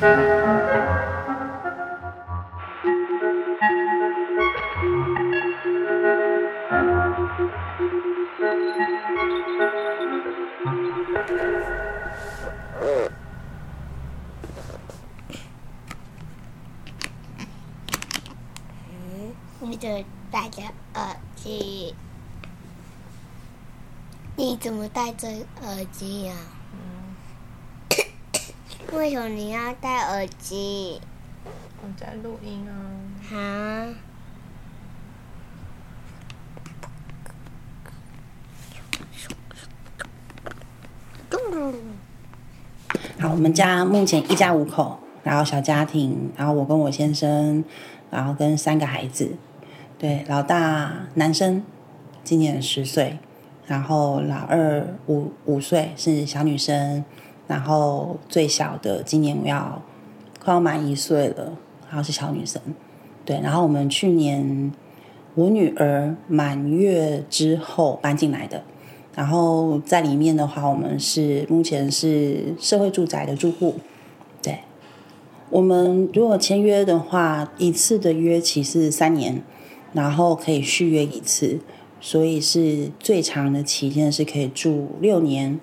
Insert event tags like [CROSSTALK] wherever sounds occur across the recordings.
嗯你怎么戴着耳机？你怎么戴着耳机呀、为什么你要戴耳机？我在录音啊。啊？好，我们家目前一家五口，然后小家庭，然后我跟我先生，然后跟三个孩子。对，老大男生，今年十岁，然后老二五五岁是小女生，然后最小的今年我要快要满一岁了，然后是小女生。对，然后我们去年我女儿满月之后搬进来的，然后在里面的话，我们是目前是社会住宅的住户。对，我们如果签约的话，一次的约期是三年。然后可以续约一次，所以是最长的期间是可以住六年。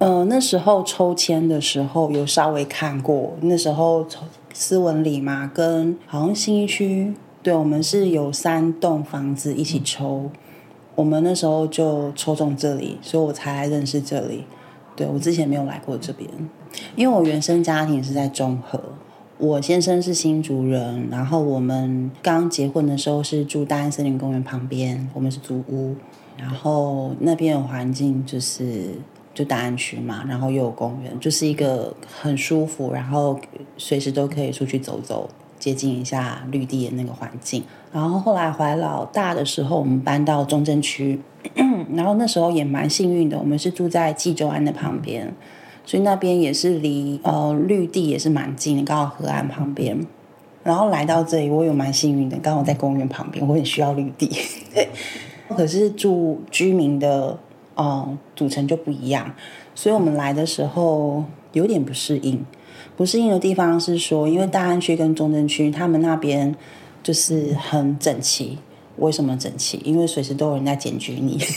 呃，那时候抽签的时候有稍微看过，那时候斯文里嘛，跟好像新一区，对，我们是有三栋房子一起抽，我们那时候就抽中这里，所以我才认识这里。对，我之前没有来过这边，因为我原生家庭是在中和。我先生是新竹人，然后我们刚结婚的时候是住大安森林公园旁边，我们是租屋，然后那边的环境就是就大安区嘛，然后又有公园，就是一个很舒服，然后随时都可以出去走走，接近一下绿地的那个环境。然后后来怀老大的时候，我们搬到中正区，[CLEARS THROAT] 然后那时候也蛮幸运的，我们是住在纪州安的旁边。所以那边也是离呃绿地也是蛮近的，刚好河岸旁边。然后来到这里，我有蛮幸运的，刚好在公园旁边，我很需要绿地。[LAUGHS] 可是住居民的呃组成就不一样，所以我们来的时候有点不适应。不适应的地方是说，因为大安区跟中正区，他们那边就是很整齐。为什么整齐？因为随时都有人在检举你。[LAUGHS]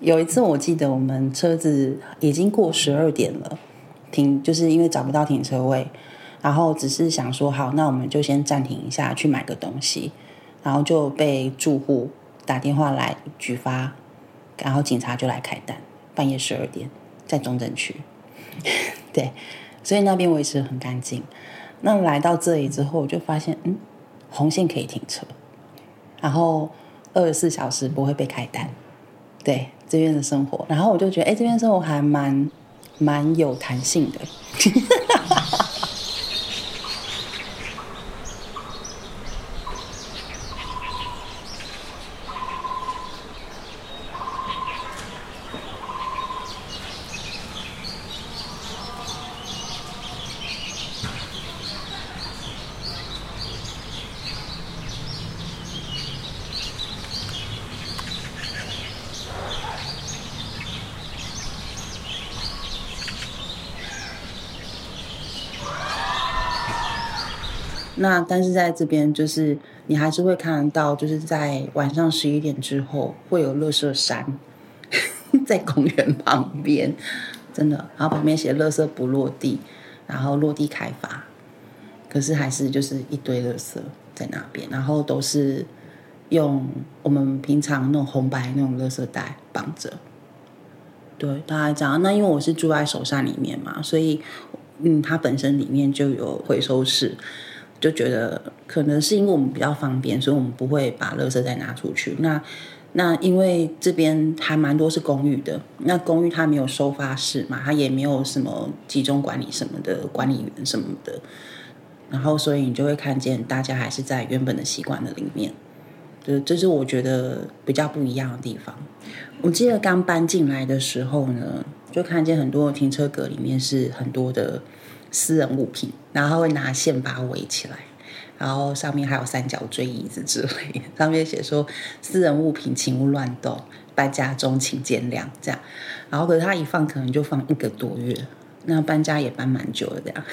有一次，我记得我们车子已经过十二点了，停就是因为找不到停车位，然后只是想说好，那我们就先暂停一下去买个东西，然后就被住户打电话来举发，然后警察就来开单，半夜十二点在中正区，[LAUGHS] 对，所以那边维持很干净。那来到这里之后，我就发现，嗯，红线可以停车，然后二十四小时不会被开单，对。这边的生活，然后我就觉得，哎，这边生活还蛮蛮有弹性的。那但是在这边，就是你还是会看到，就是在晚上十一点之后，会有垃圾山 [LAUGHS] 在公园旁边，真的。然后旁边写“垃圾不落地”，然后落地开发，可是还是就是一堆垃圾在那边，然后都是用我们平常那种红白那种垃圾袋绑着。对，大概这样。那因为我是住在首善里面嘛，所以嗯，它本身里面就有回收室。就觉得可能是因为我们比较方便，所以我们不会把垃圾再拿出去。那那因为这边还蛮多是公寓的，那公寓它没有收发室嘛，它也没有什么集中管理什么的管理员什么的，然后所以你就会看见大家还是在原本的习惯的里面，就这是我觉得比较不一样的地方。我记得刚搬进来的时候呢，就看见很多停车格里面是很多的。私人物品，然后会拿线把它围起来，然后上面还有三角锥椅子之类的，上面写说私人物品请勿乱动，搬家中请见谅这样。然后可是他一放可能就放一个多月，那搬家也搬蛮久的这样。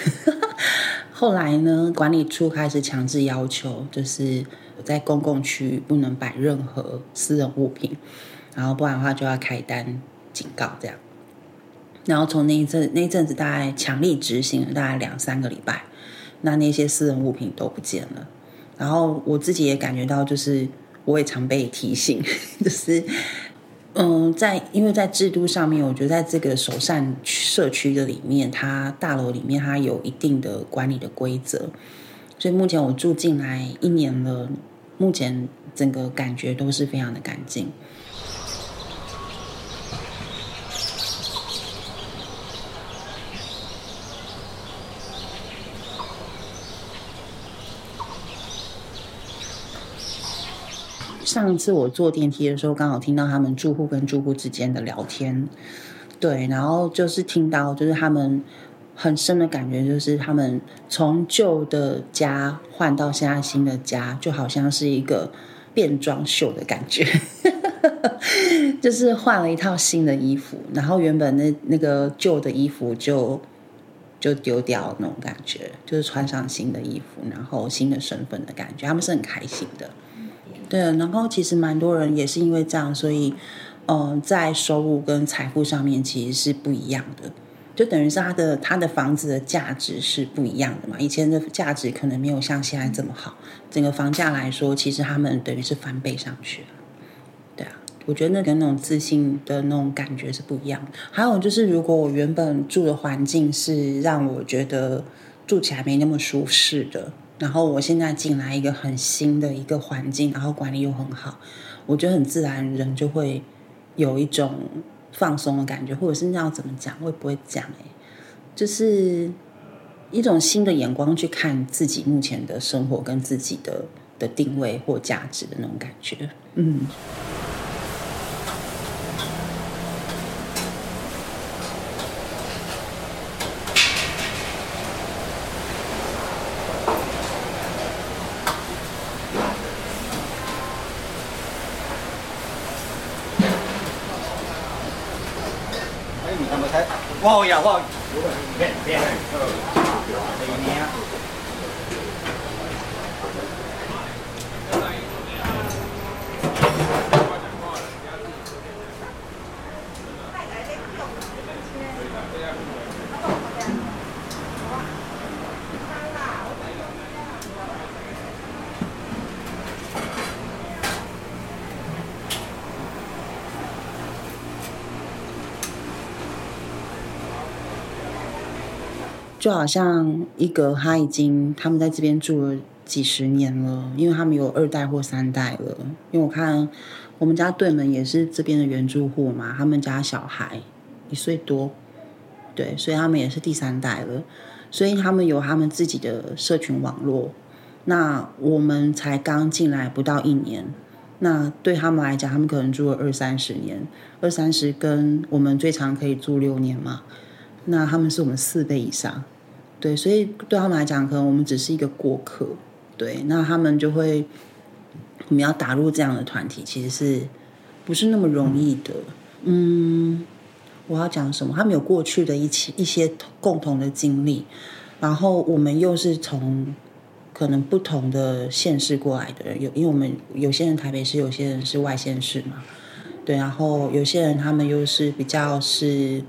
[LAUGHS] 后来呢，管理处开始强制要求，就是在公共区域不能摆任何私人物品，然后不然的话就要开单警告这样。然后从那一阵那一阵子，大概强力执行了大概两三个礼拜，那那些私人物品都不见了。然后我自己也感觉到，就是我也常被提醒，[LAUGHS] 就是。嗯，在因为在制度上面，我觉得在这个首善社区的里面，它大楼里面它有一定的管理的规则，所以目前我住进来一年了，目前整个感觉都是非常的干净。上次我坐电梯的时候，刚好听到他们住户跟住户之间的聊天，对，然后就是听到，就是他们很深的感觉，就是他们从旧的家换到现在新的家，就好像是一个变装秀的感觉，[LAUGHS] 就是换了一套新的衣服，然后原本那那个旧的衣服就就丢掉那种感觉，就是穿上新的衣服，然后新的身份的感觉，他们是很开心的。对，然后其实蛮多人也是因为这样，所以，嗯、在收入跟财富上面其实是不一样的，就等于是他的他的房子的价值是不一样的嘛。以前的价值可能没有像现在这么好，整个房价来说，其实他们等于是翻倍上去了。对啊，我觉得那个那种自信的那种感觉是不一样。还有就是，如果我原本住的环境是让我觉得住起来没那么舒适的。然后我现在进来一个很新的一个环境，然后管理又很好，我觉得很自然，人就会有一种放松的感觉，或者是那要怎么讲，我也不会讲诶，就是一种新的眼光去看自己目前的生活跟自己的的定位或价值的那种感觉，嗯。khoa ya khoa bẹt bẹt đây nè Thank you. 就好像一个他已经他们在这边住了几十年了，因为他们有二代或三代了。因为我看我们家对门也是这边的原住户嘛，他们家小孩一岁多，对，所以他们也是第三代了。所以他们有他们自己的社群网络。那我们才刚进来不到一年，那对他们来讲，他们可能住了二三十年，二三十跟我们最长可以住六年嘛。那他们是我们四倍以上，对，所以对他们来讲，可能我们只是一个过客，对，那他们就会，我们要打入这样的团体，其实是不是那么容易的？嗯，我要讲什么？他们有过去的一起一些共同的经历，然后我们又是从可能不同的县市过来的人，有因为我们有些人台北市，有些人是外县市嘛，对，然后有些人他们又是比较是。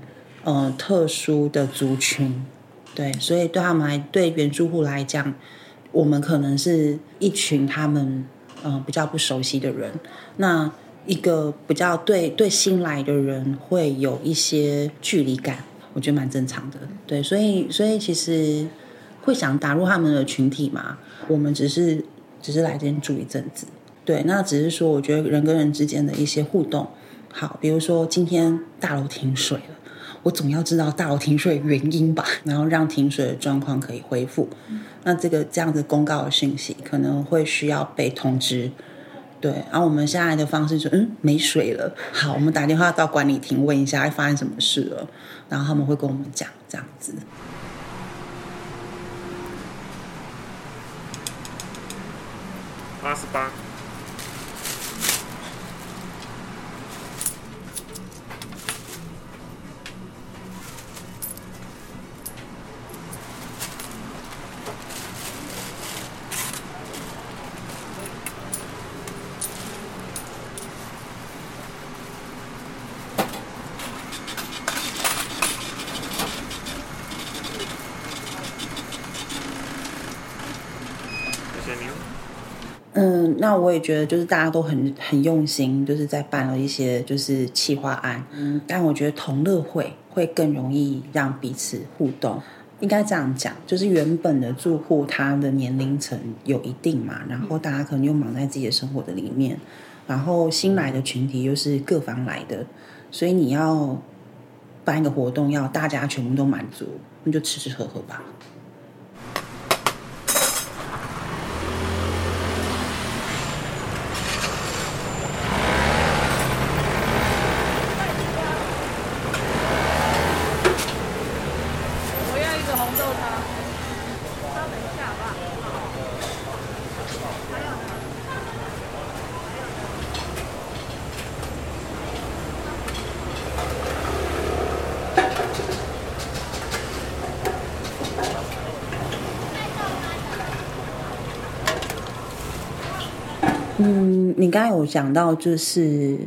呃，特殊的族群，对，所以对他们来，对原住户来讲，我们可能是一群他们嗯、呃、比较不熟悉的人。那一个比较对对新来的人会有一些距离感，我觉得蛮正常的。对，所以所以其实会想打入他们的群体嘛。我们只是只是来这边住一阵子，对，那只是说我觉得人跟人之间的一些互动，好，比如说今天大楼停水了。我总要知道大楼停水原因吧，然后让停水的状况可以恢复。那这个这样子公告的信息可能会需要被通知。对，然后我们现在的方式就是，嗯，没水了，好，我们打电话到管理厅问一下，会发生什么事了，然后他们会跟我们讲这样子。八十八。嗯，那我也觉得就是大家都很很用心，就是在办了一些就是企划案。嗯，但我觉得同乐会会更容易让彼此互动。应该这样讲，就是原本的住户他的年龄层有一定嘛，然后大家可能又忙在自己的生活的里面，然后新来的群体又是各方来的，所以你要办一个活动，要大家全部都满足，那就吃吃喝喝吧。嗯，你刚才有讲到，就是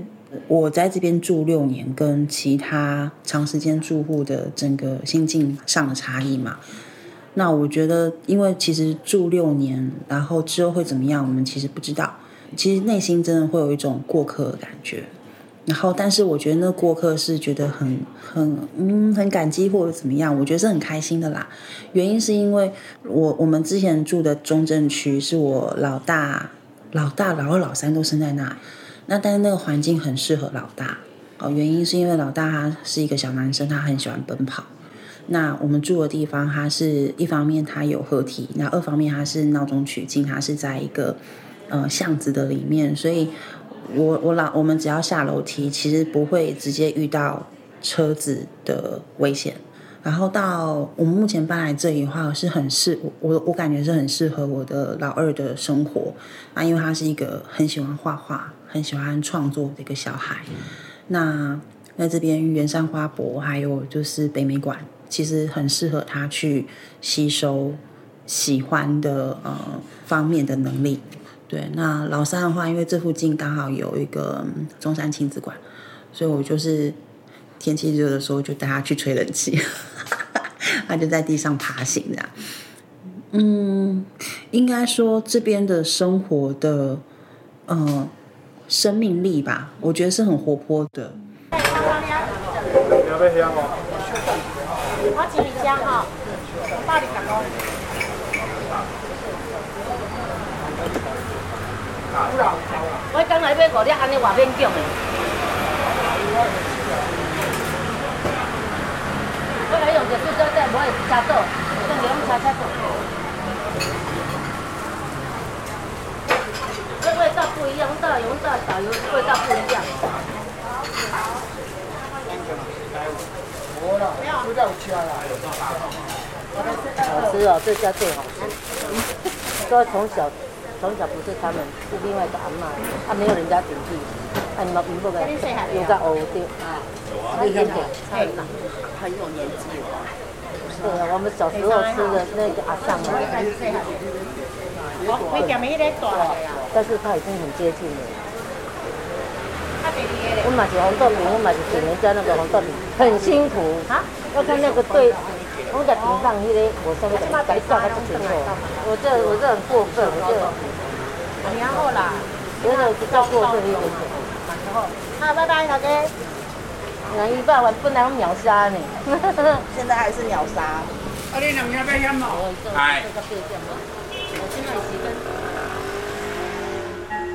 我在这边住六年，跟其他长时间住户的整个心境上的差异嘛。那我觉得，因为其实住六年，然后之后会怎么样，我们其实不知道。其实内心真的会有一种过客的感觉。然后，但是我觉得那过客是觉得很很嗯很感激或者怎么样，我觉得是很开心的啦。原因是因为我我们之前住的中正区是我老大。老大、老二、老三都生在那，那但是那个环境很适合老大哦。原因是因为老大他是一个小男生，他很喜欢奔跑。那我们住的地方，它是一方面它有河堤，那二方面它是闹中取静，它是在一个呃巷子的里面，所以我我老我们只要下楼梯，其实不会直接遇到车子的危险。然后到我们目前搬来这里的话，是很适我我感觉是很适合我的老二的生活啊，因为他是一个很喜欢画画、很喜欢创作的一个小孩。那在这边圆山花博还有就是北美馆，其实很适合他去吸收喜欢的呃方面的能力。对，那老三的话，因为这附近刚好有一个中山亲子馆，所以我就是。天气热的时候，就带他去吹冷气，他就在地上爬行这样。嗯，应该说这边的生活的呃生命力吧，我觉得是很活泼的。我请你加哈，大理感冒。我刚来买五粒，安尼话免讲的。这个，我也加豆，用柠檬茶加豆。这味道不一样，味道有味道，导游味道不一样。好吃哦，这家最好吃。说从小从小不是他们，是另外一个阿嬷，他没有人家顶替，他们平铺的，有在欧的啊，一点点，太大。很有年纪了，对啊，我们小时候吃的那个阿桑嘛，但是他已经很接近了。我买起红豆饼，我买起给人家那个红豆饼，很辛苦。啊，要看那个对，我在顶上那个我上面白炸的不清楚，我这我这很过分，我这。然后啦，觉得比较过分一点点。好，拜拜，小哥。两一半，我本来要秒杀你，现在还是秒杀。啊，你两要不要烟吗？哎。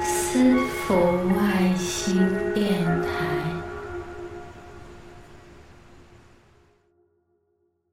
师傅爱心店。